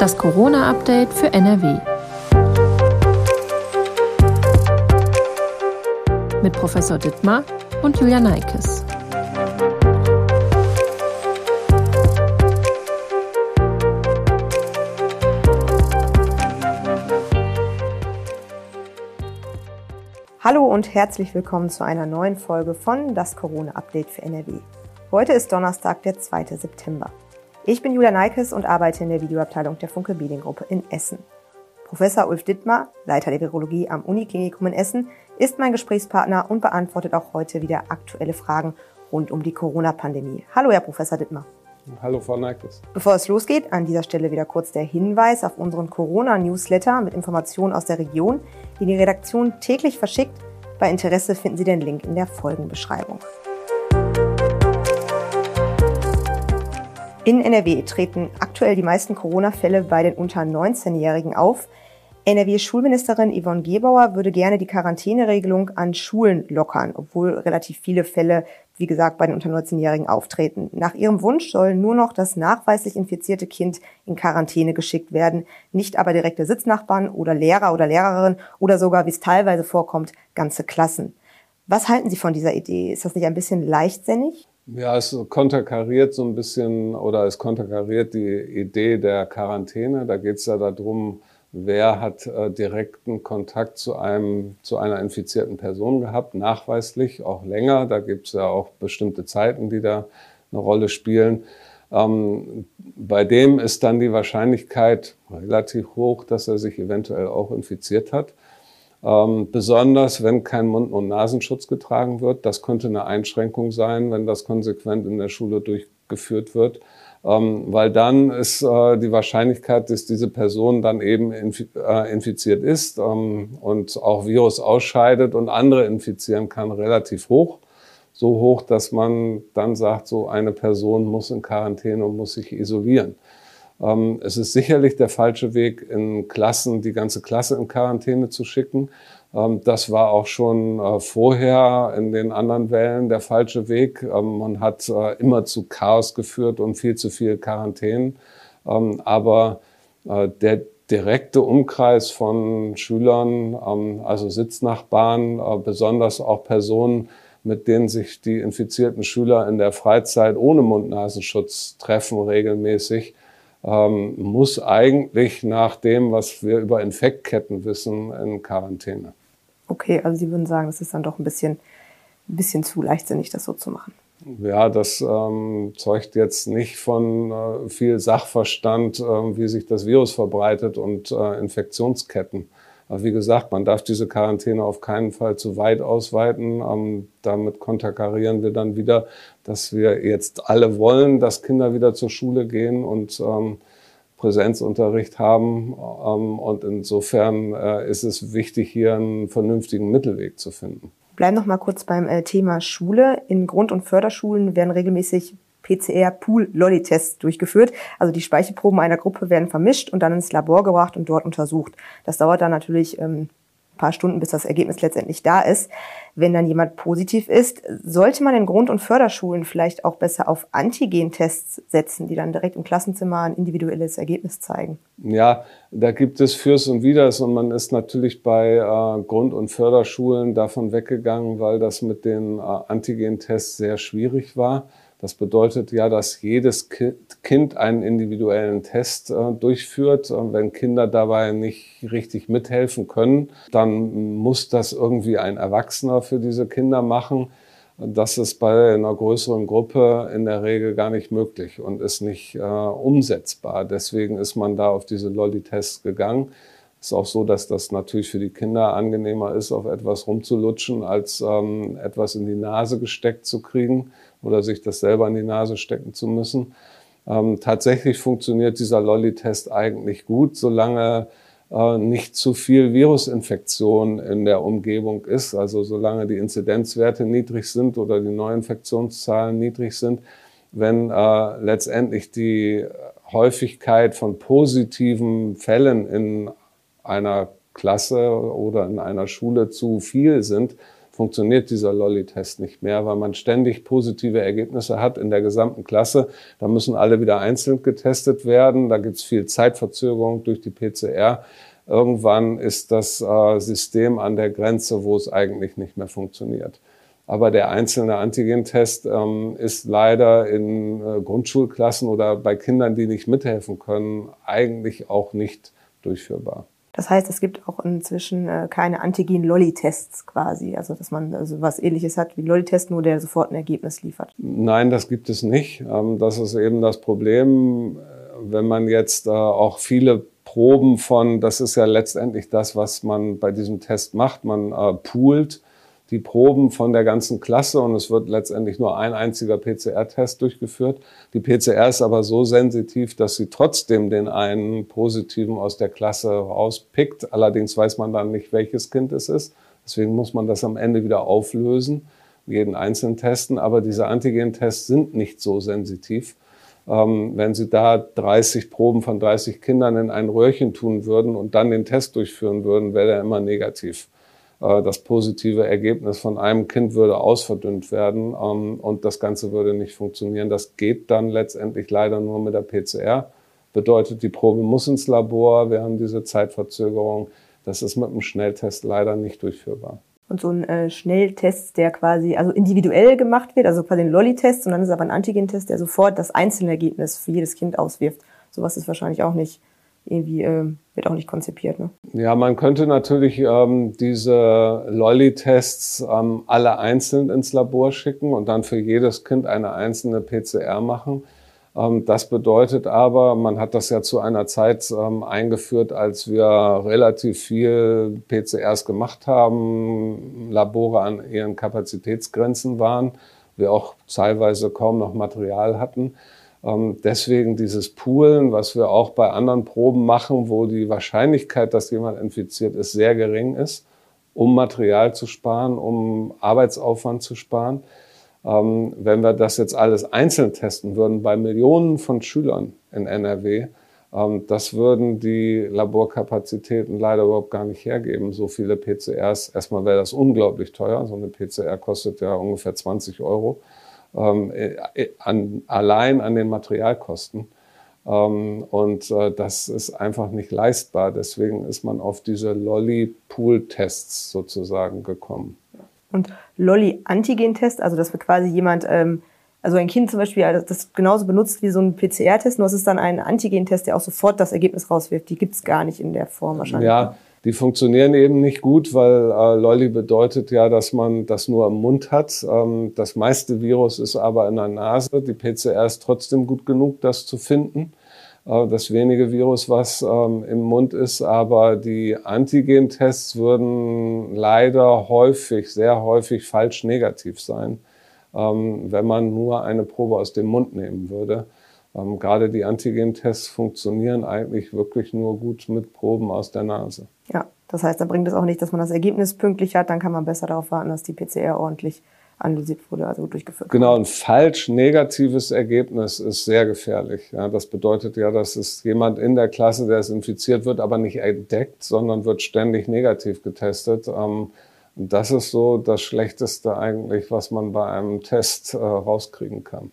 Das Corona-Update für NRW. Mit Professor Dittmar und Julia Neikes. Hallo und herzlich willkommen zu einer neuen Folge von Das Corona-Update für NRW. Heute ist Donnerstag, der 2. September. Ich bin Julia Neikes und arbeite in der Videoabteilung der Funke Mediengruppe in Essen. Professor Ulf Dittmar, Leiter der Virologie am Uniklinikum in Essen, ist mein Gesprächspartner und beantwortet auch heute wieder aktuelle Fragen rund um die Corona-Pandemie. Hallo, Herr Professor Dittmar. Hallo, Frau Neikes. Bevor es losgeht, an dieser Stelle wieder kurz der Hinweis auf unseren Corona-Newsletter mit Informationen aus der Region, die die Redaktion täglich verschickt. Bei Interesse finden Sie den Link in der Folgenbeschreibung. In NRW treten aktuell die meisten Corona-Fälle bei den unter 19-Jährigen auf. NRW-Schulministerin Yvonne Gebauer würde gerne die Quarantäneregelung an Schulen lockern, obwohl relativ viele Fälle, wie gesagt, bei den unter 19-Jährigen auftreten. Nach ihrem Wunsch soll nur noch das nachweislich infizierte Kind in Quarantäne geschickt werden, nicht aber direkte Sitznachbarn oder Lehrer oder Lehrerin oder sogar, wie es teilweise vorkommt, ganze Klassen. Was halten Sie von dieser Idee? Ist das nicht ein bisschen leichtsinnig? Ja, es konterkariert so ein bisschen oder es konterkariert die Idee der Quarantäne. Da geht es ja darum, wer hat äh, direkten Kontakt zu einem zu einer infizierten Person gehabt, nachweislich auch länger. Da gibt es ja auch bestimmte Zeiten, die da eine Rolle spielen. Ähm, bei dem ist dann die Wahrscheinlichkeit relativ hoch, dass er sich eventuell auch infiziert hat. Ähm, besonders wenn kein Mund- und Nasenschutz getragen wird. Das könnte eine Einschränkung sein, wenn das konsequent in der Schule durchgeführt wird. Ähm, weil dann ist äh, die Wahrscheinlichkeit, dass diese Person dann eben inf äh, infiziert ist ähm, und auch Virus ausscheidet und andere infizieren kann, relativ hoch. So hoch, dass man dann sagt, so eine Person muss in Quarantäne und muss sich isolieren. Ähm, es ist sicherlich der falsche Weg, in Klassen die ganze Klasse in Quarantäne zu schicken. Ähm, das war auch schon äh, vorher in den anderen Wellen der falsche Weg. Ähm, man hat äh, immer zu Chaos geführt und viel zu viel Quarantäne. Aber äh, der direkte Umkreis von Schülern, also Sitznachbarn, besonders auch Personen, mit denen sich die infizierten Schüler in der Freizeit ohne Mund-Nasenschutz treffen regelmäßig, ähm, muss eigentlich nach dem, was wir über Infektketten wissen, in Quarantäne. Okay, also Sie würden sagen, es ist dann doch ein bisschen, ein bisschen zu leichtsinnig, das so zu machen. Ja, das ähm, zeugt jetzt nicht von äh, viel Sachverstand, äh, wie sich das Virus verbreitet und äh, Infektionsketten. Aber wie gesagt, man darf diese Quarantäne auf keinen Fall zu weit ausweiten. Ähm, damit konterkarieren wir dann wieder, dass wir jetzt alle wollen, dass Kinder wieder zur Schule gehen und ähm, Präsenzunterricht haben. Ähm, und insofern äh, ist es wichtig, hier einen vernünftigen Mittelweg zu finden. Bleiben noch mal kurz beim äh, Thema Schule. In Grund- und Förderschulen werden regelmäßig PCR-Pool-Lolli-Tests durchgeführt. Also die Speichelproben einer Gruppe werden vermischt und dann ins Labor gebracht und dort untersucht. Das dauert dann natürlich ähm, paar Stunden, bis das Ergebnis letztendlich da ist. Wenn dann jemand positiv ist, sollte man in Grund- und Förderschulen vielleicht auch besser auf Antigen-Tests setzen, die dann direkt im Klassenzimmer ein individuelles Ergebnis zeigen. Ja, da gibt es Fürs und Widers und man ist natürlich bei äh, Grund- und Förderschulen davon weggegangen, weil das mit den äh, Antigen-Tests sehr schwierig war. Das bedeutet ja, dass jedes Kind einen individuellen Test äh, durchführt. Und wenn Kinder dabei nicht richtig mithelfen können, dann muss das irgendwie ein Erwachsener für diese Kinder machen. Das ist bei einer größeren Gruppe in der Regel gar nicht möglich und ist nicht äh, umsetzbar. Deswegen ist man da auf diese Lolli-Tests gegangen. Ist auch so, dass das natürlich für die Kinder angenehmer ist, auf etwas rumzulutschen, als ähm, etwas in die Nase gesteckt zu kriegen oder sich das selber in die Nase stecken zu müssen. Ähm, tatsächlich funktioniert dieser Lolli-Test eigentlich gut, solange äh, nicht zu viel Virusinfektion in der Umgebung ist, also solange die Inzidenzwerte niedrig sind oder die Neuinfektionszahlen niedrig sind. Wenn äh, letztendlich die Häufigkeit von positiven Fällen in einer Klasse oder in einer Schule zu viel sind, funktioniert dieser Lolli-Test nicht mehr, weil man ständig positive Ergebnisse hat in der gesamten Klasse. Da müssen alle wieder einzeln getestet werden. Da gibt es viel Zeitverzögerung durch die PCR. Irgendwann ist das äh, System an der Grenze, wo es eigentlich nicht mehr funktioniert. Aber der einzelne Antigentest ähm, ist leider in äh, Grundschulklassen oder bei Kindern, die nicht mithelfen können, eigentlich auch nicht durchführbar. Das heißt, es gibt auch inzwischen äh, keine Antigen-Lolli-Tests quasi, also dass man also was ähnliches hat wie Lolli-Test, nur der sofort ein Ergebnis liefert. Nein, das gibt es nicht. Ähm, das ist eben das Problem, äh, wenn man jetzt äh, auch viele Proben von, das ist ja letztendlich das, was man bei diesem Test macht, man poolt die Proben von der ganzen Klasse und es wird letztendlich nur ein einziger PCR-Test durchgeführt. Die PCR ist aber so sensitiv, dass sie trotzdem den einen positiven aus der Klasse rauspickt. Allerdings weiß man dann nicht, welches Kind es ist. Deswegen muss man das am Ende wieder auflösen, jeden einzelnen testen. Aber diese Antigen-Tests sind nicht so sensitiv. Ähm, wenn Sie da 30 Proben von 30 Kindern in ein Röhrchen tun würden und dann den Test durchführen würden, wäre der immer negativ. Äh, das positive Ergebnis von einem Kind würde ausverdünnt werden ähm, und das Ganze würde nicht funktionieren. Das geht dann letztendlich leider nur mit der PCR. Bedeutet, die Probe muss ins Labor, wir haben diese Zeitverzögerung. Das ist mit einem Schnelltest leider nicht durchführbar. Und so ein äh, Schnelltest, der quasi also individuell gemacht wird, also quasi ein Lolli-Test, und dann ist aber ein Antigentest, der sofort das einzelne Ergebnis für jedes Kind auswirft. Sowas ist wahrscheinlich auch nicht irgendwie äh, wird auch nicht konzipiert. Ne? Ja, man könnte natürlich ähm, diese Lolli-Tests ähm, alle einzeln ins Labor schicken und dann für jedes Kind eine einzelne PCR machen. Ähm, das bedeutet aber, man hat das ja zu einer Zeit ähm, eingeführt, als wir relativ viel PCRs gemacht haben, Labore an ihren Kapazitätsgrenzen waren, wir auch teilweise kaum noch Material hatten. Ähm, deswegen dieses Poolen, was wir auch bei anderen Proben machen, wo die Wahrscheinlichkeit, dass jemand infiziert ist, sehr gering ist, um Material zu sparen, um Arbeitsaufwand zu sparen. Ähm, wenn wir das jetzt alles einzeln testen würden bei Millionen von Schülern in NRW, ähm, das würden die Laborkapazitäten leider überhaupt gar nicht hergeben. So viele PCRs, erstmal wäre das unglaublich teuer. So eine PCR kostet ja ungefähr 20 Euro ähm, äh, an, allein an den Materialkosten. Ähm, und äh, das ist einfach nicht leistbar. Deswegen ist man auf diese Lolly-Pool-Tests sozusagen gekommen. Und Lolly-Antigen-Test, also dass wir quasi jemand, ähm, also ein Kind zum Beispiel, also das genauso benutzt wie so ein PCR-Test, nur es ist dann ein Antigen-Test, der auch sofort das Ergebnis rauswirft. Die gibt es gar nicht in der Form wahrscheinlich. Ja, die funktionieren eben nicht gut, weil äh, Lolli bedeutet ja, dass man das nur im Mund hat. Ähm, das meiste Virus ist aber in der Nase. Die PCR ist trotzdem gut genug, das zu finden. Äh, das wenige Virus, was ähm, im Mund ist, aber die Antigen-Tests würden leider häufig, sehr häufig falsch negativ sein, ähm, wenn man nur eine Probe aus dem Mund nehmen würde. Ähm, gerade die Antigen-Tests funktionieren eigentlich wirklich nur gut mit Proben aus der Nase. Ja, das heißt, da bringt es auch nicht, dass man das Ergebnis pünktlich hat, dann kann man besser darauf warten, dass die PCR ordentlich analysiert wurde, also durchgeführt wurde. Genau, ein falsch negatives Ergebnis ist sehr gefährlich. Ja, das bedeutet ja, dass es jemand in der Klasse, der es infiziert wird, aber nicht entdeckt, sondern wird ständig negativ getestet. Ähm, das ist so das Schlechteste eigentlich, was man bei einem Test äh, rauskriegen kann.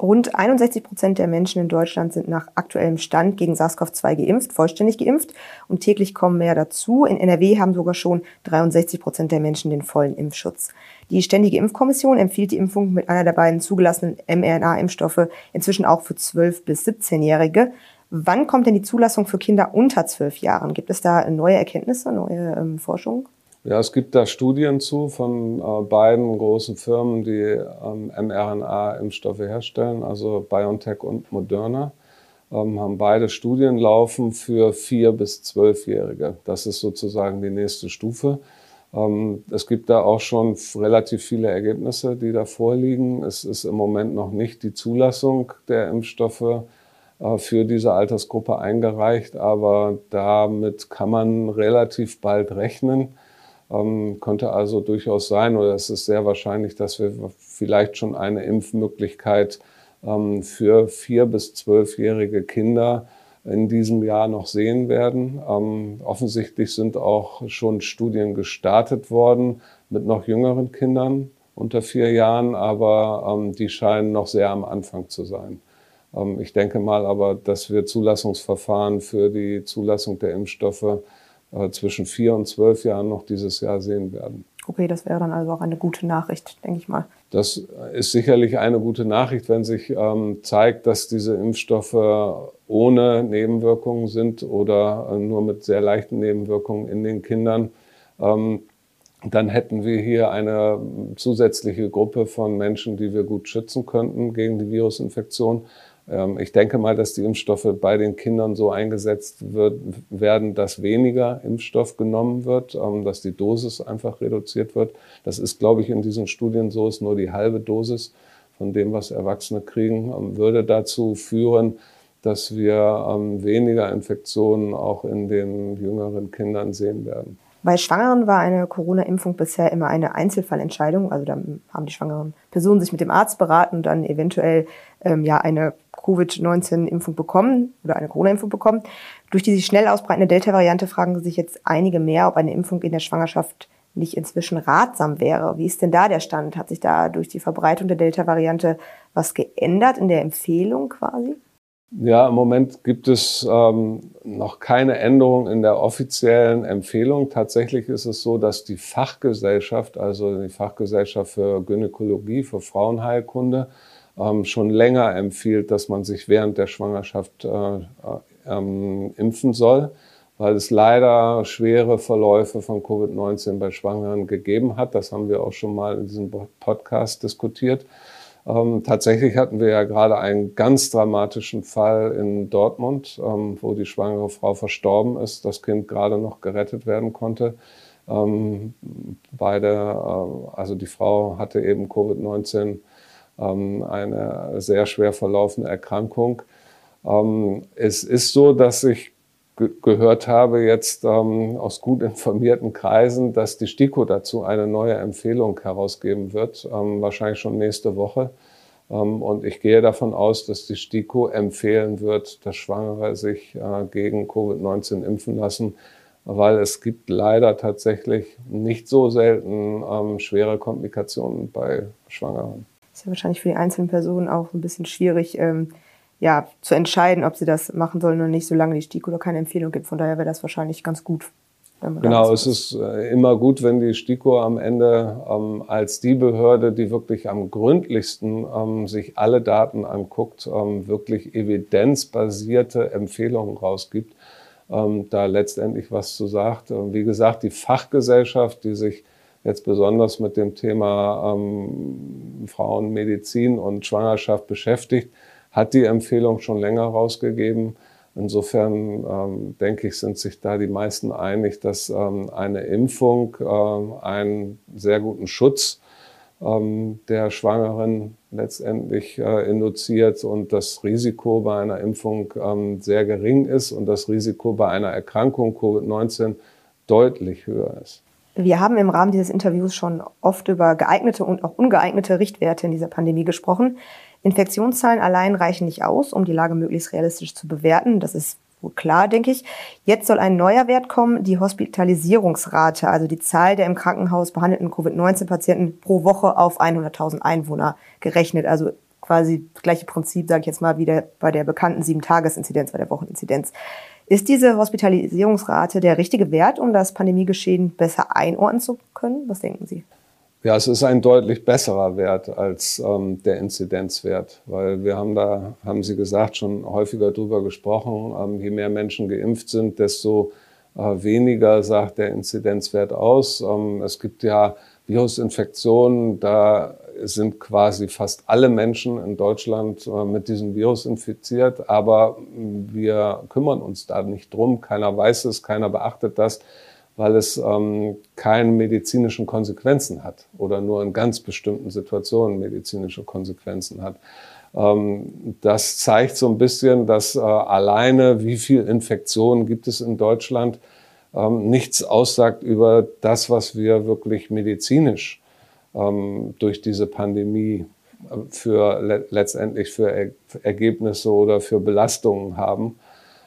Rund 61 Prozent der Menschen in Deutschland sind nach aktuellem Stand gegen SARS-CoV-2 geimpft, vollständig geimpft. Und täglich kommen mehr dazu. In NRW haben sogar schon 63 Prozent der Menschen den vollen Impfschutz. Die Ständige Impfkommission empfiehlt die Impfung mit einer der beiden zugelassenen mRNA-Impfstoffe inzwischen auch für 12- bis 17-Jährige. Wann kommt denn die Zulassung für Kinder unter 12 Jahren? Gibt es da neue Erkenntnisse, neue ähm, Forschung? Ja, es gibt da Studien zu von äh, beiden großen Firmen, die ähm, mRNA-Impfstoffe herstellen, also BioNTech und Moderna, ähm, haben beide Studien laufen für vier bis zwölfjährige. Das ist sozusagen die nächste Stufe. Ähm, es gibt da auch schon relativ viele Ergebnisse, die da vorliegen. Es ist im Moment noch nicht die Zulassung der Impfstoffe äh, für diese Altersgruppe eingereicht, aber damit kann man relativ bald rechnen. Ähm, könnte also durchaus sein, oder es ist sehr wahrscheinlich, dass wir vielleicht schon eine Impfmöglichkeit ähm, für vier bis zwölfjährige Kinder in diesem Jahr noch sehen werden. Ähm, offensichtlich sind auch schon Studien gestartet worden. mit noch jüngeren Kindern unter vier Jahren, aber ähm, die scheinen noch sehr am Anfang zu sein. Ähm, ich denke mal aber, dass wir Zulassungsverfahren für die Zulassung der Impfstoffe zwischen vier und zwölf Jahren noch dieses Jahr sehen werden. Okay, das wäre dann also auch eine gute Nachricht, denke ich mal. Das ist sicherlich eine gute Nachricht, wenn sich ähm, zeigt, dass diese Impfstoffe ohne Nebenwirkungen sind oder äh, nur mit sehr leichten Nebenwirkungen in den Kindern. Ähm, dann hätten wir hier eine zusätzliche Gruppe von Menschen, die wir gut schützen könnten gegen die Virusinfektion. Ähm, ich denke mal, dass die Impfstoffe bei den Kindern so eingesetzt wird, werden, dass weniger Impfstoff genommen wird, ähm, dass die Dosis einfach reduziert wird. Das ist, glaube ich, in diesen Studien so, ist nur die halbe Dosis von dem, was Erwachsene kriegen, ähm, würde dazu führen, dass wir weniger Infektionen auch in den jüngeren Kindern sehen werden. Bei Schwangeren war eine Corona-Impfung bisher immer eine Einzelfallentscheidung. Also da haben die schwangeren Personen sich mit dem Arzt beraten und dann eventuell ähm, ja eine Covid-19-Impfung bekommen oder eine Corona-Impfung bekommen. Durch die sich schnell ausbreitende Delta-Variante fragen sich jetzt einige mehr, ob eine Impfung in der Schwangerschaft nicht inzwischen ratsam wäre. Wie ist denn da der Stand? Hat sich da durch die Verbreitung der Delta-Variante was geändert in der Empfehlung quasi? Ja, im Moment gibt es ähm, noch keine Änderung in der offiziellen Empfehlung. Tatsächlich ist es so, dass die Fachgesellschaft, also die Fachgesellschaft für Gynäkologie, für Frauenheilkunde, ähm, schon länger empfiehlt, dass man sich während der Schwangerschaft äh, ähm, impfen soll, weil es leider schwere Verläufe von Covid-19 bei Schwangeren gegeben hat. Das haben wir auch schon mal in diesem Podcast diskutiert. Ähm, tatsächlich hatten wir ja gerade einen ganz dramatischen Fall in Dortmund, ähm, wo die schwangere Frau verstorben ist, das Kind gerade noch gerettet werden konnte. Ähm, beide, äh, also die Frau hatte eben Covid-19, ähm, eine sehr schwer verlaufende Erkrankung. Ähm, es ist so, dass ich gehört habe jetzt ähm, aus gut informierten Kreisen, dass die STIKO dazu eine neue Empfehlung herausgeben wird, ähm, wahrscheinlich schon nächste Woche. Ähm, und ich gehe davon aus, dass die STIKO empfehlen wird, dass Schwangere sich äh, gegen Covid-19 impfen lassen, weil es gibt leider tatsächlich nicht so selten ähm, schwere Komplikationen bei Schwangeren. Das ist ja wahrscheinlich für die einzelnen Personen auch ein bisschen schwierig. Ja, zu entscheiden, ob sie das machen sollen oder nicht, solange die STIKO keine Empfehlung gibt. Von daher wäre das wahrscheinlich ganz gut. Genau, es ist äh, immer gut, wenn die STIKO am Ende ähm, als die Behörde, die wirklich am gründlichsten ähm, sich alle Daten anguckt, ähm, wirklich evidenzbasierte Empfehlungen rausgibt, ähm, da letztendlich was zu sagt. Ähm, wie gesagt, die Fachgesellschaft, die sich jetzt besonders mit dem Thema ähm, Frauenmedizin und Schwangerschaft beschäftigt, hat die Empfehlung schon länger rausgegeben. Insofern ähm, denke ich, sind sich da die meisten einig, dass ähm, eine Impfung äh, einen sehr guten Schutz ähm, der Schwangeren letztendlich äh, induziert und das Risiko bei einer Impfung ähm, sehr gering ist und das Risiko bei einer Erkrankung Covid-19 deutlich höher ist. Wir haben im Rahmen dieses Interviews schon oft über geeignete und auch ungeeignete Richtwerte in dieser Pandemie gesprochen. Infektionszahlen allein reichen nicht aus, um die Lage möglichst realistisch zu bewerten. Das ist wohl klar, denke ich. Jetzt soll ein neuer Wert kommen, die Hospitalisierungsrate, also die Zahl der im Krankenhaus behandelten Covid-19-Patienten pro Woche auf 100.000 Einwohner gerechnet. Also quasi das gleiche Prinzip, sage ich jetzt mal, wie der, bei der bekannten Sieben-Tages-Inzidenz, bei der Wocheninzidenz. Ist diese Hospitalisierungsrate der richtige Wert, um das Pandemiegeschehen besser einordnen zu können? Was denken Sie? Ja, es ist ein deutlich besserer Wert als ähm, der Inzidenzwert, weil wir haben da, haben Sie gesagt, schon häufiger drüber gesprochen. Ähm, je mehr Menschen geimpft sind, desto äh, weniger sagt der Inzidenzwert aus. Ähm, es gibt ja Virusinfektionen, da sind quasi fast alle Menschen in Deutschland äh, mit diesem Virus infiziert, aber wir kümmern uns da nicht drum. Keiner weiß es, keiner beachtet das weil es ähm, keine medizinischen Konsequenzen hat oder nur in ganz bestimmten Situationen medizinische Konsequenzen hat. Ähm, das zeigt so ein bisschen, dass äh, alleine, wie viel Infektionen gibt es in Deutschland, ähm, nichts aussagt über das, was wir wirklich medizinisch ähm, durch diese Pandemie äh, für le letztendlich für er Ergebnisse oder für Belastungen haben.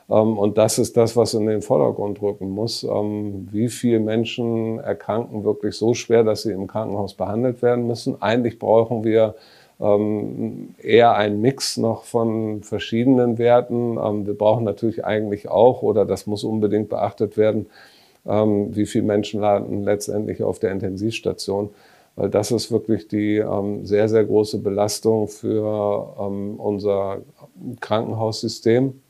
Ähm, und das ist das, was in den Vordergrund rücken muss. Ähm, wie viele Menschen erkranken wirklich so schwer, dass sie im Krankenhaus behandelt werden müssen? Eigentlich brauchen wir ähm, eher einen Mix noch von verschiedenen Werten. wir brauchen natürlich eigentlich auch, oder das muss unbedingt beachtet werden, wie viele Menschen landen letztendlich auf der Intensivstation. Weil das ist wirklich die sehr, sehr große Belastung für unser Krankenhaussystem.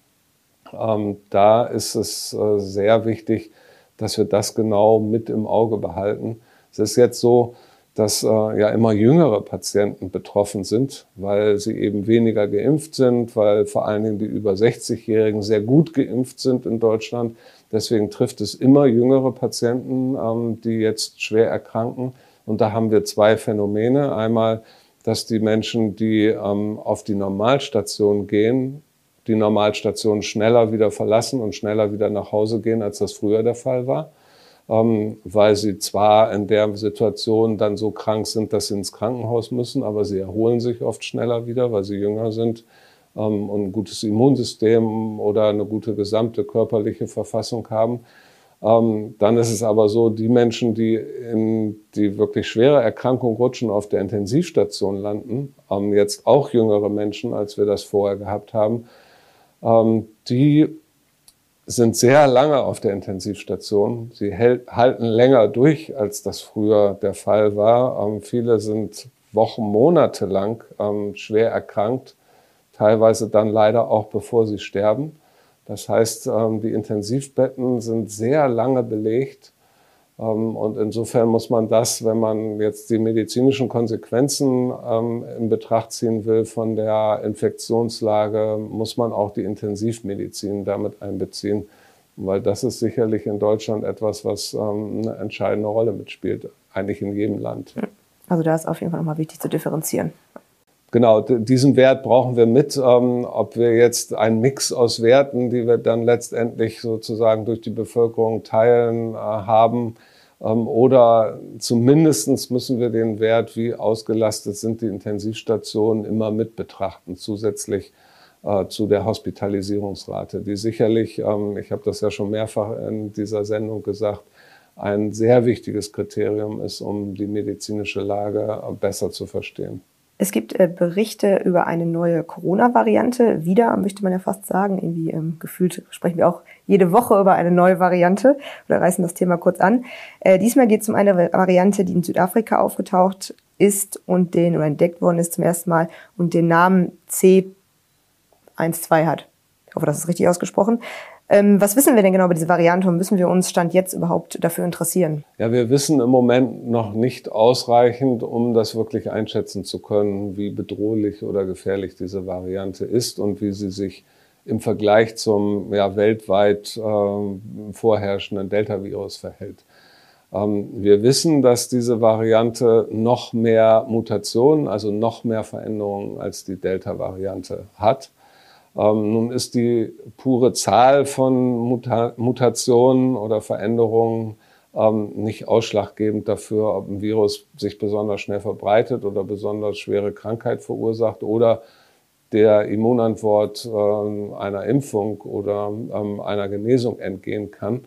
Ähm, da ist es äh, sehr wichtig, dass wir das genau mit im Auge behalten. Es ist jetzt so, dass äh, ja immer jüngere Patienten betroffen sind, weil sie eben weniger geimpft sind, weil vor allen Dingen die über 60-Jährigen sehr gut geimpft sind in Deutschland. Deswegen trifft es immer jüngere Patienten, ähm, die jetzt schwer erkranken. Und da haben wir zwei Phänomene. Einmal, dass die Menschen, die ähm, auf die Normalstation gehen, die Normalstation schneller wieder verlassen und schneller wieder nach Hause gehen, als das früher der Fall war, ähm, weil sie zwar in der Situation dann so krank sind, dass sie ins Krankenhaus müssen, aber sie erholen sich oft schneller wieder, weil sie jünger sind ähm, und ein gutes Immunsystem oder eine gute gesamte körperliche Verfassung haben. Ähm, dann ist es aber so, die Menschen, die in die wirklich schwere Erkrankung rutschen, auf der Intensivstation landen, ähm, jetzt auch jüngere Menschen, als wir das vorher gehabt haben, die sind sehr lange auf der Intensivstation. Sie hält, halten länger durch, als das früher der Fall war. Ähm, viele sind Wochen, Monate lang ähm, schwer erkrankt, teilweise dann leider auch bevor sie sterben. Das heißt, ähm, die Intensivbetten sind sehr lange belegt ähm, und insofern muss man das, wenn man jetzt die medizinischen Konsequenzen ähm, in Betracht ziehen will von der Infektionslage, muss man auch die Intensivmedizin damit einbeziehen, weil das ist sicherlich in Deutschland etwas, was ähm, eine entscheidende Rolle mitspielt, eigentlich in jedem Land. Also da ist auf jeden Fall nochmal wichtig zu differenzieren. Genau, diesen Wert brauchen wir mit. ob wir jetzt einen Mix aus Werten, die wir dann letztendlich sozusagen durch die Bevölkerung teilen, äh, haben, ähm, oder zumindest müssen wir den Wert, wie ausgelastet sind die Intensivstationen, immer mit betrachten, zusätzlich äh, zu der Hospitalisierungsrate, die sicherlich, ähm, ich habe das ja schon mehrfach in dieser Sendung gesagt, ein sehr wichtiges Kriterium ist, um die medizinische Lage äh, besser zu verstehen. Es gibt äh, Berichte über eine neue Corona-Variante. Wieder, möchte man ja fast sagen. Irgendwie ähm, gefühlt sprechen wir auch jede Woche über eine neue Variante oder reißen das Thema kurz an. Äh, diesmal geht es um eine Variante, die in Südafrika aufgetaucht ist und den oder entdeckt worden ist zum ersten Mal und den Namen C12 hat. Ich hoffe, das ist richtig ausgesprochen. Ähm, was wissen wir denn genau über diese Variante und müssen wir uns Stand jetzt überhaupt dafür interessieren? Ja, wir wissen im Moment noch nicht ausreichend, um das wirklich einschätzen zu können, wie bedrohlich oder gefährlich diese Variante ist und wie sie sich im Vergleich zum ja, weltweit äh, vorherrschenden Delta-Virus verhält. Ähm, wir wissen, dass diese Variante noch mehr Mutationen, also noch mehr Veränderungen als die Delta-Variante hat. Ähm, nun ist die pure Zahl von Muta Mutationen oder Veränderungen ähm, nicht ausschlaggebend dafür, ob ein Virus sich besonders schnell verbreitet oder besonders schwere Krankheit verursacht oder der Immunantwort äh, einer Impfung oder ähm, einer Genesung entgehen kann.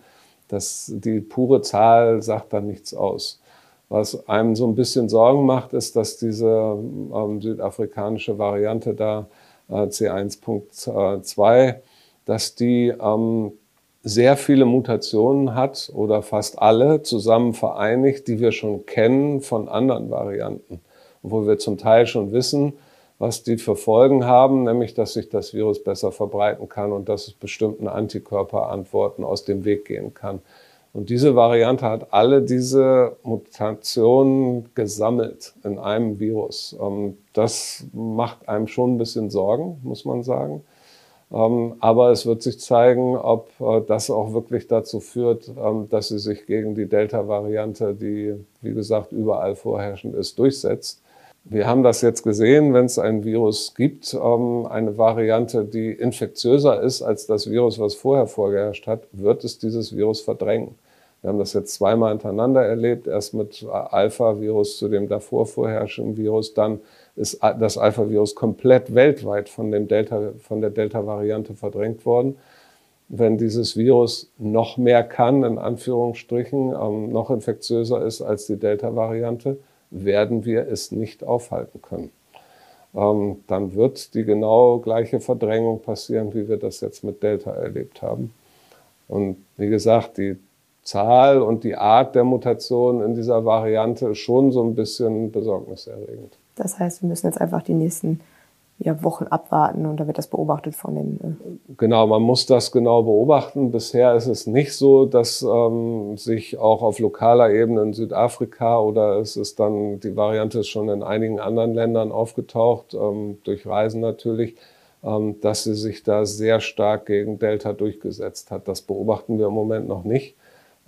Das, die pure Zahl sagt dann nichts aus. Was einem so ein bisschen Sorgen macht, ist, dass diese ähm, südafrikanische Variante da C1.2, dass die ähm, sehr viele Mutationen hat oder fast alle zusammen vereinigt, die wir schon kennen von anderen Varianten, wo wir zum Teil schon wissen, was die für Folgen haben, nämlich dass sich das Virus besser verbreiten kann und dass es bestimmten Antikörperantworten aus dem Weg gehen kann. Und diese Variante hat alle diese Mutationen gesammelt in einem Virus. Ähm, das macht einem schon ein bisschen Sorgen, muss man sagen. Ähm, aber es wird sich zeigen, ob äh, das auch wirklich dazu führt, ähm, dass sie sich gegen die Delta-Variante, die, wie gesagt, überall vorherrschend ist, durchsetzt. Wir haben das jetzt gesehen, wenn es ein Virus gibt, eine Variante, die infektiöser ist als das Virus, was vorher vorgeherrscht hat, wird es dieses Virus verdrängen. Wir haben das jetzt zweimal hintereinander erlebt, erst mit Alpha-Virus zu dem davor vorherrschenden Virus, dann ist das Alpha-Virus komplett weltweit von, dem Delta, von der Delta-Variante verdrängt worden. wenn dieses Virus noch mehr kann, in Anführungsstrichen, ähm, noch infektiöser ist als die Delta-Variante, werden wir es nicht aufhalten können. Ähm, dann wird die genau gleiche Verdrängung passieren, wie wir das jetzt mit Delta erlebt haben. Und wie gesagt, die Zahl und die Art der Mutation in dieser Variante ist schon so ein bisschen besorgniserregend. Das heißt, wir müssen jetzt einfach die nächsten ja, Wochen abwarten und da wird das beobachtet von den. Äh genau, man muss das genau beobachten. Bisher ist es nicht so, dass ähm, sich auch auf lokaler Ebene in Südafrika oder es ist dann, die Variante ist schon in einigen anderen Ländern aufgetaucht, ähm, durch Reisen natürlich, ähm, dass sie sich da sehr stark gegen Delta durchgesetzt hat. Das beobachten wir im Moment noch nicht.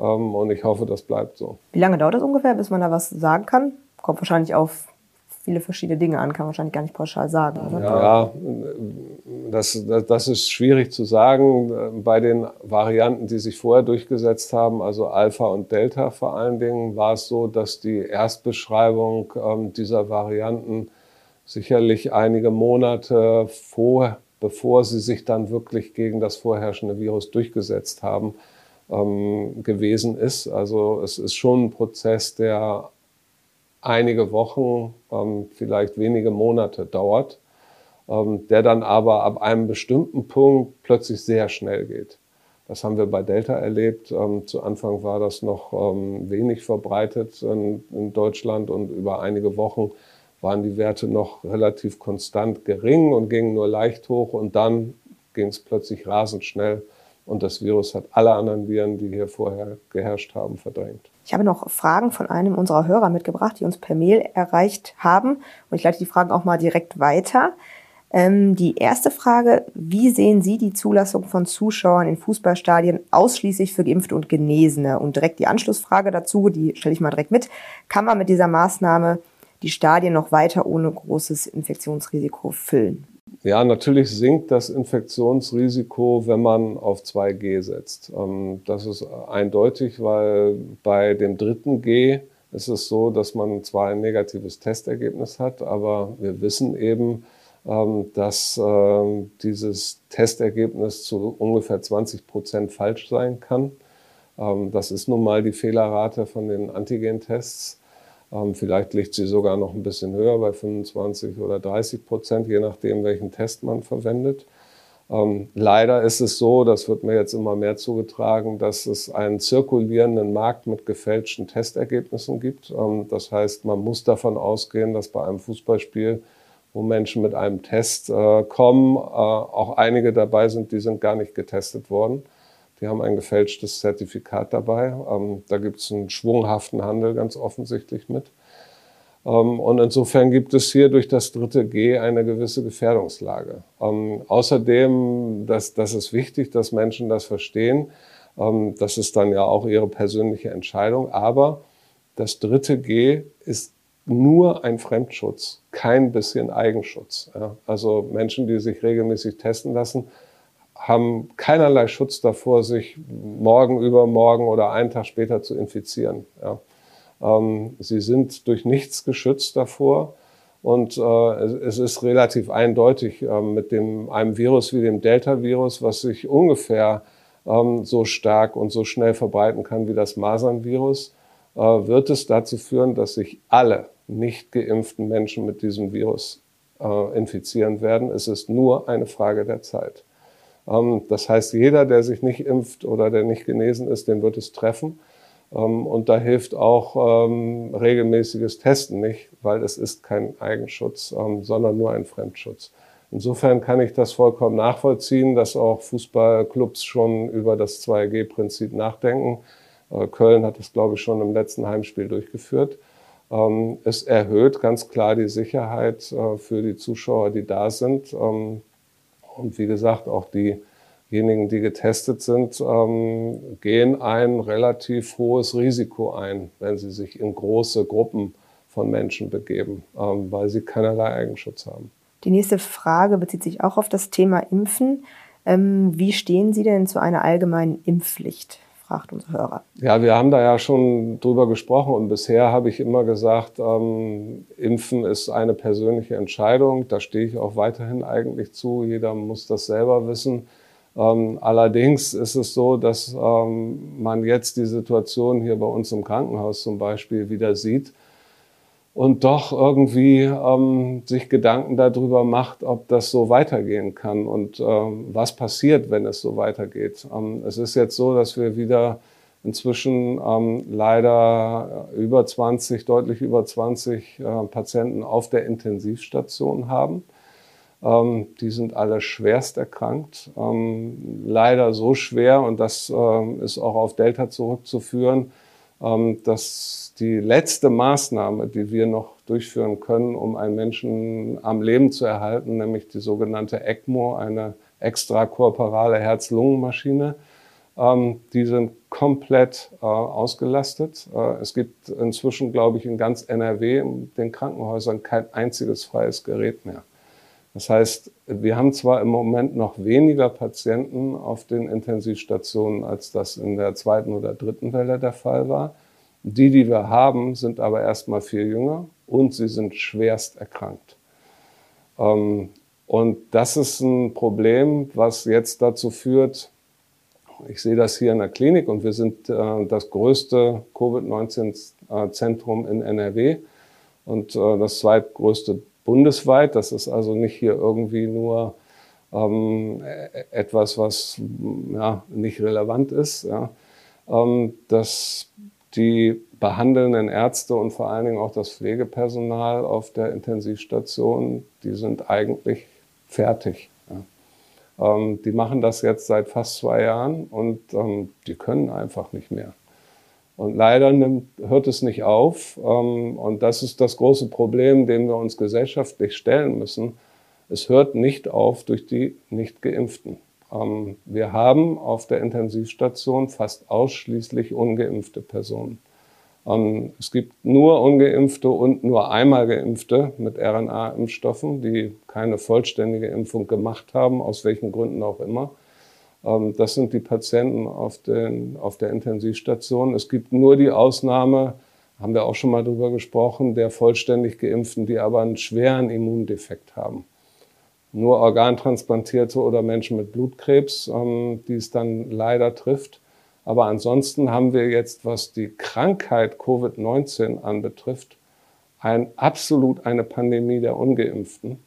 Ähm, und ich hoffe, das bleibt so. Wie lange dauert das ungefähr, bis man da was sagen kann? Kommt wahrscheinlich auf viele verschiedene Dinge an, kann man wahrscheinlich gar nicht pauschal sagen. Oder? Ja, das, das ist schwierig zu sagen. Bei den Varianten, die sich vorher durchgesetzt haben, also Alpha und Delta vor allen Dingen, war es so, dass die Erstbeschreibung ähm, dieser Varianten sicherlich einige Monate vor, bevor sie sich dann wirklich gegen das vorherrschende Virus durchgesetzt haben, ähm, gewesen ist. Also es ist schon ein Prozess, der einige Wochen, ähm, vielleicht wenige Monate dauert, ähm, der dann aber ab einem bestimmten Punkt plötzlich sehr schnell geht. Das haben wir bei Delta erlebt. Ähm, zu Anfang war das noch ähm, wenig verbreitet in, in, Deutschland und über einige Wochen waren die Werte noch relativ konstant gering und gingen nur leicht hoch und dann ging es plötzlich rasend schnell und das Virus hat alle anderen Viren, die hier vorher geherrscht haben, verdrängt. Ich habe noch Fragen von einem unserer Hörer mitgebracht, die uns per Mail erreicht haben. Und ich leite die Fragen auch mal direkt weiter. Ähm, die erste Frage, wie sehen Sie die Zulassung von Zuschauern in Fußballstadien ausschließlich für Geimpfte und Genesene? Und direkt die Anschlussfrage dazu, die stelle ich mal direkt mit. Kann man mit dieser Maßnahme die Stadien noch weiter ohne großes Infektionsrisiko füllen? Ja, natürlich sinkt das Infektionsrisiko, wenn man auf 2G setzt. Ähm, das ist eindeutig, weil bei dem dritten G ist es so, dass man zwar ein negatives Testergebnis hat, aber wir wissen eben, ähm, dass ähm, dieses Testergebnis zu ungefähr 20 Prozent falsch sein kann. Das ist nun mal die Fehlerrate von den Antigen-Tests. Ähm, vielleicht liegt sie sogar noch ein bisschen höher, bei 25 oder 30 Prozent, je nachdem, welchen Test man verwendet. Ähm, leider ist es so, das wird mir jetzt immer mehr zugetragen, dass es einen zirkulierenden Markt mit gefälschten Testergebnissen gibt. Ähm, das heißt, man muss davon ausgehen, dass bei einem Fußballspiel, wo Menschen mit einem Test äh, kommen, äh, auch einige dabei sind, die sind gar nicht getestet worden. Die haben ein gefälschtes Zertifikat dabei. Ähm, da gibt es einen schwunghaften Handel ganz offensichtlich mit. Ähm, und insofern gibt es hier durch das dritte G eine gewisse Gefährdungslage. Ähm, außerdem, das, das ist wichtig, dass Menschen das verstehen. Ähm, das ist dann ja auch ihre persönliche Entscheidung. Aber das dritte G ist nur ein Fremdschutz, kein bisschen Eigenschutz. Ja? Also Menschen, die sich regelmäßig testen lassen, haben keinerlei Schutz davor, sich morgen, übermorgen oder einen Tag später zu infizieren. Ja. Ähm, sie sind durch nichts geschützt davor. Und äh, es, ist relativ eindeutig äh, mit dem, einem Virus wie dem Delta-Virus, was sich ungefähr ähm, so stark und so schnell verbreiten kann wie das Masern-Virus, äh, wird es dazu führen, dass sich alle nicht geimpften Menschen mit diesem Virus äh, infizieren werden. Es ist nur eine Frage der Zeit. Ähm, das heißt, jeder, der sich nicht impft oder der nicht genesen ist, den wird es treffen. Ähm, und da hilft auch ähm, regelmäßiges Testen nicht, weil es ist kein Eigenschutz, sondern nur ein Fremdschutz. Insofern kann ich das vollkommen nachvollziehen, dass auch Fußballclubs schon über das 2G-Prinzip nachdenken. Äh, Köln hat es, glaube ich, schon im letzten Heimspiel durchgeführt. Es erhöht ganz klar die Sicherheit äh, für die Zuschauer, die da sind. Und wie gesagt, auch diejenigen, die getestet sind, ähm, gehen ein relativ hohes Risiko ein, wenn sie sich in große Gruppen von Menschen begeben, ähm, weil sie keinerlei Eigenschutz haben. Die nächste Frage bezieht sich auch auf das Thema Impfen. Ähm, wie stehen Sie denn zu einer allgemeinen Impfpflicht? Fragt unser Hörer. Ja, wir haben da ja schon drüber gesprochen und bisher habe ich immer gesagt, ähm, Impfen ist eine persönliche Entscheidung. Da stehe ich auch weiterhin eigentlich zu. Jeder muss das selber wissen. Ähm, allerdings ist es so, dass ähm, man jetzt die Situation hier bei uns im Krankenhaus zum Beispiel wieder sieht und doch irgendwie ähm, sich Gedanken darüber macht, ob das so weitergehen kann und ähm, was passiert, wenn es so weitergeht. Ähm, es ist jetzt so, dass wir wieder inzwischen ähm, leider über 20, deutlich über 20 äh, Patienten auf der Intensivstation haben. Ähm, die sind alle schwerst erkrankt, ähm, leider so schwer und das ähm, ist auch auf Delta zurückzuführen, dass die letzte Maßnahme, die wir noch durchführen können, um einen Menschen am Leben zu erhalten, nämlich die sogenannte ECMO, eine extrakorporale Herz-Lungen-Maschine, ähm, die sind komplett äh, ausgelastet. Äh, es gibt inzwischen, glaube ich, in ganz NRW in den Krankenhäusern kein einziges freies Gerät mehr. Das heißt, wir haben zwar im Moment noch weniger Patienten auf den Intensivstationen, als das in der zweiten oder dritten Welle der Fall war. Die, die wir haben, sind aber erstmal viel jünger und sie sind schwerst erkrankt. Ähm, und das ist ein Problem, was jetzt dazu führt, ich sehe das hier in der Klinik und wir sind äh, das größte Covid-19-Zentrum in NRW und äh, das zweitgrößte bundesweit. Das ist also nicht hier irgendwie nur ähm, e-, etwas, was ja, nicht relevant ist. Ja. Ähm, dass die behandelnden Ärzte und vor allen Dingen auch das Pflegepersonal auf der Intensivstation, die sind eigentlich fertig. Ja. Ähm, die machen das jetzt seit fast zwei Jahren und ähm, die können einfach nicht mehr. Und leider nimmt, hört es nicht auf. Ähm, und das ist das große Problem, dem wir uns gesellschaftlich stellen müssen. Es hört nicht auf durch die Nicht-Geimpften. Ähm, wir haben auf der Intensivstation fast ausschließlich ungeimpfte Personen. Ähm, es gibt nur ungeimpfte und nur einmal geimpfte mit RNA-Impfstoffen, die keine vollständige Impfung gemacht haben, aus welchen Gründen auch immer. Ähm, das sind die Patienten auf, den, auf der Intensivstation. Es gibt nur die Ausnahme, haben wir auch schon mal drüber gesprochen, der vollständig Geimpften, die aber einen schweren Immundefekt haben. Nur Organtransplantierte oder Menschen mit Blutkrebs, ähm, die es dann leider trifft. Aber ansonsten haben wir jetzt, was die Krankheit Covid-19 anbetrifft, ein, absolut eine Pandemie der Ungeimpften.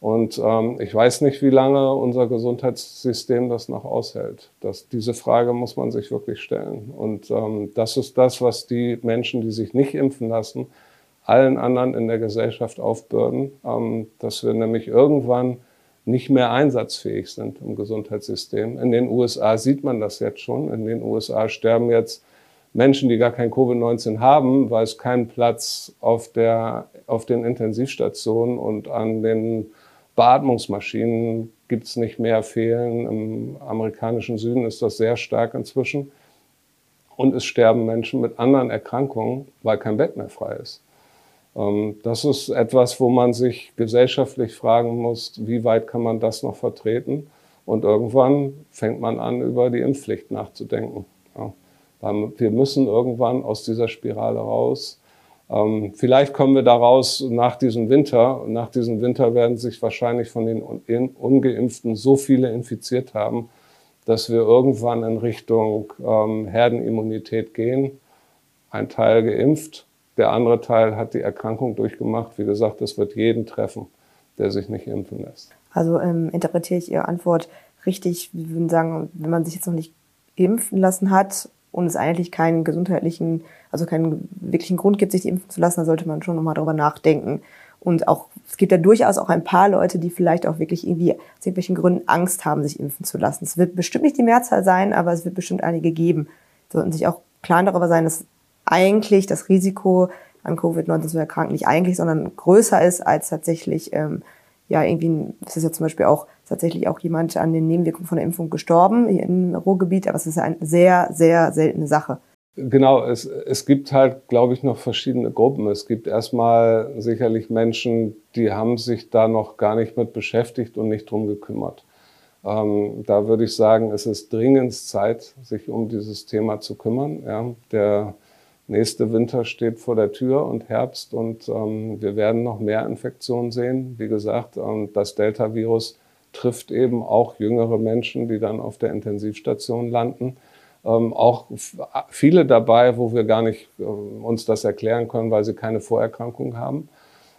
Und ähm, ich weiß nicht, wie lange unser Gesundheitssystem das noch aushält. Das, diese Frage muss man sich wirklich stellen. Und ähm, das ist das, was die Menschen, die sich nicht impfen lassen, allen anderen in der Gesellschaft aufbürden, ähm, dass wir nämlich irgendwann nicht mehr einsatzfähig sind im Gesundheitssystem. In den USA sieht man das jetzt schon. In den USA sterben jetzt Menschen, die gar kein Covid-19 haben, weil es keinen Platz auf, der, auf den Intensivstationen und an den Beatmungsmaschinen gibt es nicht mehr, fehlen. Im amerikanischen Süden ist das sehr stark inzwischen. Und es sterben Menschen mit anderen Erkrankungen, weil kein Bett mehr frei ist. Ähm, das ist etwas, wo man sich gesellschaftlich fragen muss, wie weit kann man das noch vertreten? Und irgendwann fängt man an, über die Impfpflicht nachzudenken. Wir müssen irgendwann aus dieser Spirale raus. Ähm, vielleicht kommen wir daraus nach diesem Winter. Nach diesem Winter werden sich wahrscheinlich von den Ungeimpften so viele infiziert haben, dass wir irgendwann in Richtung ähm, Herdenimmunität gehen. Ein Teil geimpft, der andere Teil hat die Erkrankung durchgemacht. Wie gesagt, es wird jeden treffen, der sich nicht impfen lässt. Also ähm, interpretiere ich Ihre Antwort richtig. Wir würden sagen, wenn man sich jetzt noch nicht impfen lassen hat und es eigentlich keinen gesundheitlichen, also keinen wirklichen Grund gibt, sich impfen zu lassen, dann sollte man schon nochmal darüber nachdenken. Und auch, es gibt ja durchaus auch ein paar Leute, die vielleicht auch wirklich irgendwie aus irgendwelchen Gründen Angst haben, sich impfen zu lassen. Es wird bestimmt nicht die Mehrzahl sein, aber es wird bestimmt einige geben. Sollten sich auch klar darüber sein, dass eigentlich das Risiko an Covid-19 zu erkranken nicht eigentlich, sondern größer ist als tatsächlich, ähm, ja, irgendwie, es ist ja zum Beispiel auch tatsächlich auch jemand an den Nebenwirkungen von der Impfung gestorben hier im Ruhrgebiet, aber es ist eine sehr, sehr seltene Sache. Genau, es, es gibt halt, glaube ich, noch verschiedene Gruppen. Es gibt erstmal sicherlich Menschen, die haben sich da noch gar nicht mit beschäftigt und nicht drum gekümmert. Ähm, da würde ich sagen, es ist dringend Zeit, sich um dieses Thema zu kümmern. Ja, der nächste Winter steht vor der Tür und Herbst und ähm, wir werden noch mehr Infektionen sehen. Wie gesagt, ähm, das Delta-Virus trifft eben auch jüngere Menschen, die dann auf der Intensivstation landen. Ähm, auch viele dabei, wo wir gar nicht äh, uns das erklären können, weil sie keine Vorerkrankung haben.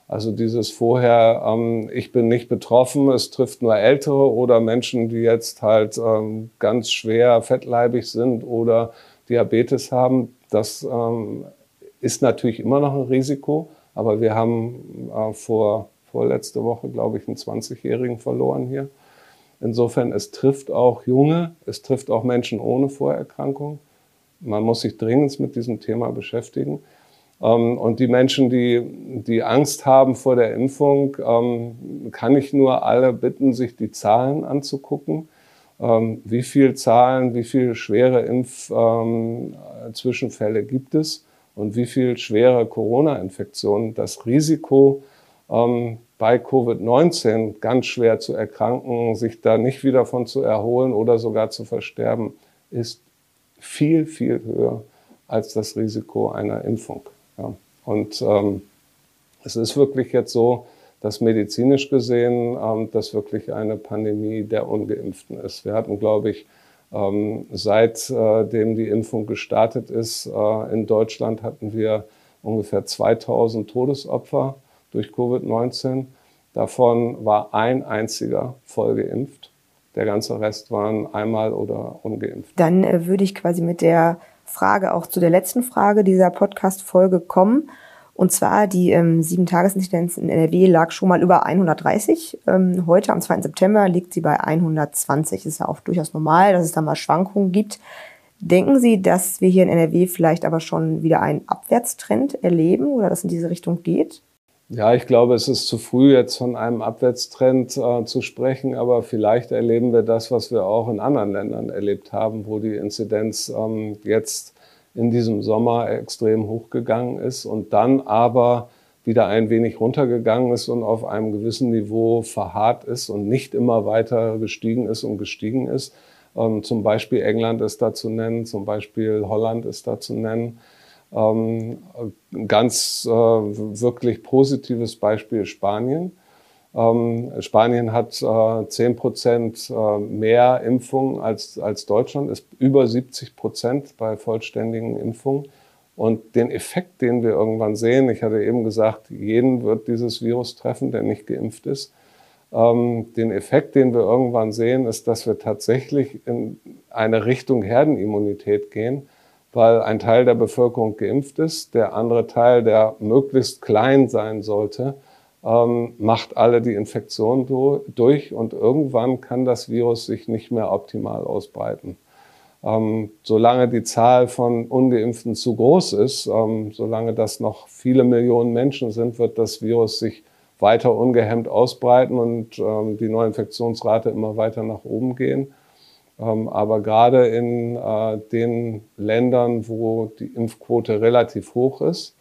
Also dieses vorher, ähm, ich bin nicht betroffen, es trifft nur Ältere oder Menschen, die jetzt halt ähm, ganz schwer fettleibig sind oder Diabetes haben, das ähm, ist natürlich immer noch ein Risiko. Aber wir haben äh, vor, vorletzte Woche, glaube ich, einen 20-Jährigen verloren hier. Insofern, es trifft auch Junge, es trifft auch Menschen ohne Vorerkrankung. Man muss sich dringend mit diesem Thema beschäftigen. Ähm, und die Menschen, die, die Angst haben vor der Impfung, ähm, kann ich nur alle bitten, sich die Zahlen anzugucken. Ähm, wie viel Zahlen, wie viele schwere Impfzwischenfälle gibt es und wie viel schwere Corona-Infektionen. Das Risiko, bei Covid-19 ganz schwer zu erkranken, sich da nicht wieder von zu erholen oder sogar zu versterben, ist viel, viel höher als das Risiko einer Impfung. Ja. Und ähm, es ist wirklich jetzt so, dass medizinisch gesehen ähm, das wirklich eine Pandemie der Ungeimpften ist. Wir hatten, glaube ich, ähm, seitdem äh, die Impfung gestartet ist, äh, in Deutschland hatten wir ungefähr 2000 Todesopfer durch Covid-19. Davon war ein einziger voll geimpft. Der ganze Rest waren einmal oder ungeimpft. Dann äh, würde ich quasi mit der Frage auch zu der letzten Frage dieser Podcast-Folge kommen. Und zwar die ähm, Sieben-Tages-Inzidenz in NRW lag schon mal über 130. Ähm, heute am 2. September liegt sie bei 120. Ist ja auch durchaus normal, dass es da mal Schwankungen gibt. Denken Sie, dass wir hier in NRW vielleicht aber schon wieder einen Abwärtstrend erleben oder dass in diese Richtung geht? Ja, ich glaube, es ist zu früh, jetzt von einem Abwärtstrend äh, zu sprechen, aber vielleicht erleben wir das, was wir auch in anderen Ländern erlebt haben, wo die Inzidenz ähm, jetzt in diesem Sommer extrem hochgegangen ist und dann aber wieder ein wenig runtergegangen ist und auf einem gewissen Niveau verharrt ist und nicht immer weiter gestiegen ist und gestiegen ist. Ähm, zum Beispiel England ist da zu nennen, zum Beispiel Holland ist da zu nennen. Ähm, ganz äh, wirklich positives Beispiel Spanien. Ähm, Spanien hat äh, 10 Prozent äh, mehr Impfungen als, als Deutschland, ist über 70 Prozent bei vollständigen Impfungen. Und den Effekt, den wir irgendwann sehen, ich hatte eben gesagt, jeden wird dieses Virus treffen, der nicht geimpft ist. Ähm, den Effekt, den wir irgendwann sehen, ist, dass wir tatsächlich in eine Richtung Herdenimmunität gehen weil ein Teil der Bevölkerung geimpft ist, der andere Teil, der möglichst klein sein sollte, ähm, macht alle die Infektion durch und irgendwann kann das Virus sich nicht mehr optimal ausbreiten. Ähm, solange die Zahl von ungeimpften zu groß ist, ähm, solange das noch viele Millionen Menschen sind, wird das Virus sich weiter ungehemmt ausbreiten und ähm, die Neuinfektionsrate immer weiter nach oben gehen. Ähm, aber gerade in äh, den Ländern, wo die Impfquote relativ hoch ist,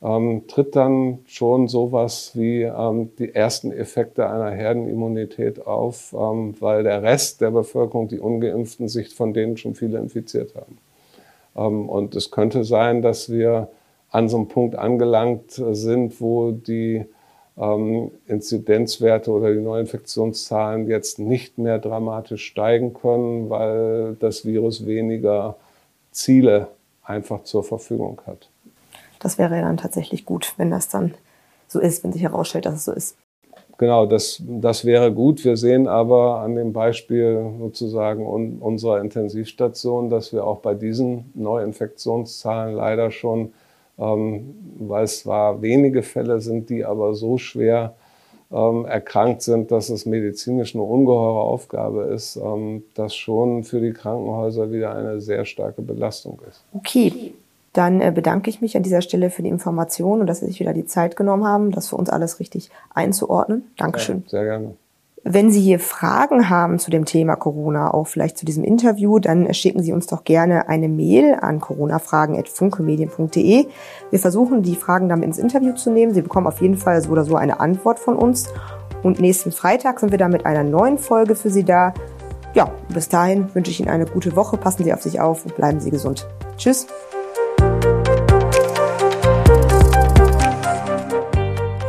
ähm, tritt dann schon sowas wie ähm, die ersten Effekte einer Herdenimmunität auf, weil der Rest der Bevölkerung, die ungeimpften, sich von denen schon viele infiziert haben. und es könnte sein, dass wir an so einem Punkt angelangt sind, wo die ähm, Inzidenzwerte oder die Neuinfektionszahlen jetzt nicht mehr dramatisch steigen können, weil das Virus weniger Ziele einfach zur Verfügung hat. Das wäre dann tatsächlich gut, wenn das dann so ist, wenn sich herausstellt, dass es so ist. Genau, das, das wäre gut. Wir sehen aber an dem Beispiel sozusagen unserer Intensivstation, dass wir auch bei diesen Neuinfektionszahlen leider schon ähm, weil es zwar wenige Fälle sind, die aber so schwer ähm, erkrankt sind, dass es medizinisch eine ungeheure Aufgabe ist, ähm, das schon für die Krankenhäuser wieder eine sehr starke Belastung ist. Okay, dann äh, bedanke ich mich an dieser Stelle für die Information und dass Sie sich wieder die Zeit genommen haben, das für uns alles richtig einzuordnen. Dankeschön. Ja, sehr gerne. Wenn Sie hier Fragen haben zu dem Thema Corona, auch vielleicht zu diesem Interview, dann schicken Sie uns doch gerne eine Mail an coronafragen.funkemedien.de. Wir versuchen, die Fragen damit ins Interview zu nehmen. Sie bekommen auf jeden Fall so oder so eine Antwort von uns. Und nächsten Freitag sind wir dann mit einer neuen Folge für Sie da. Ja, bis dahin wünsche ich Ihnen eine gute Woche. Passen Sie auf sich auf und bleiben Sie gesund. Tschüss.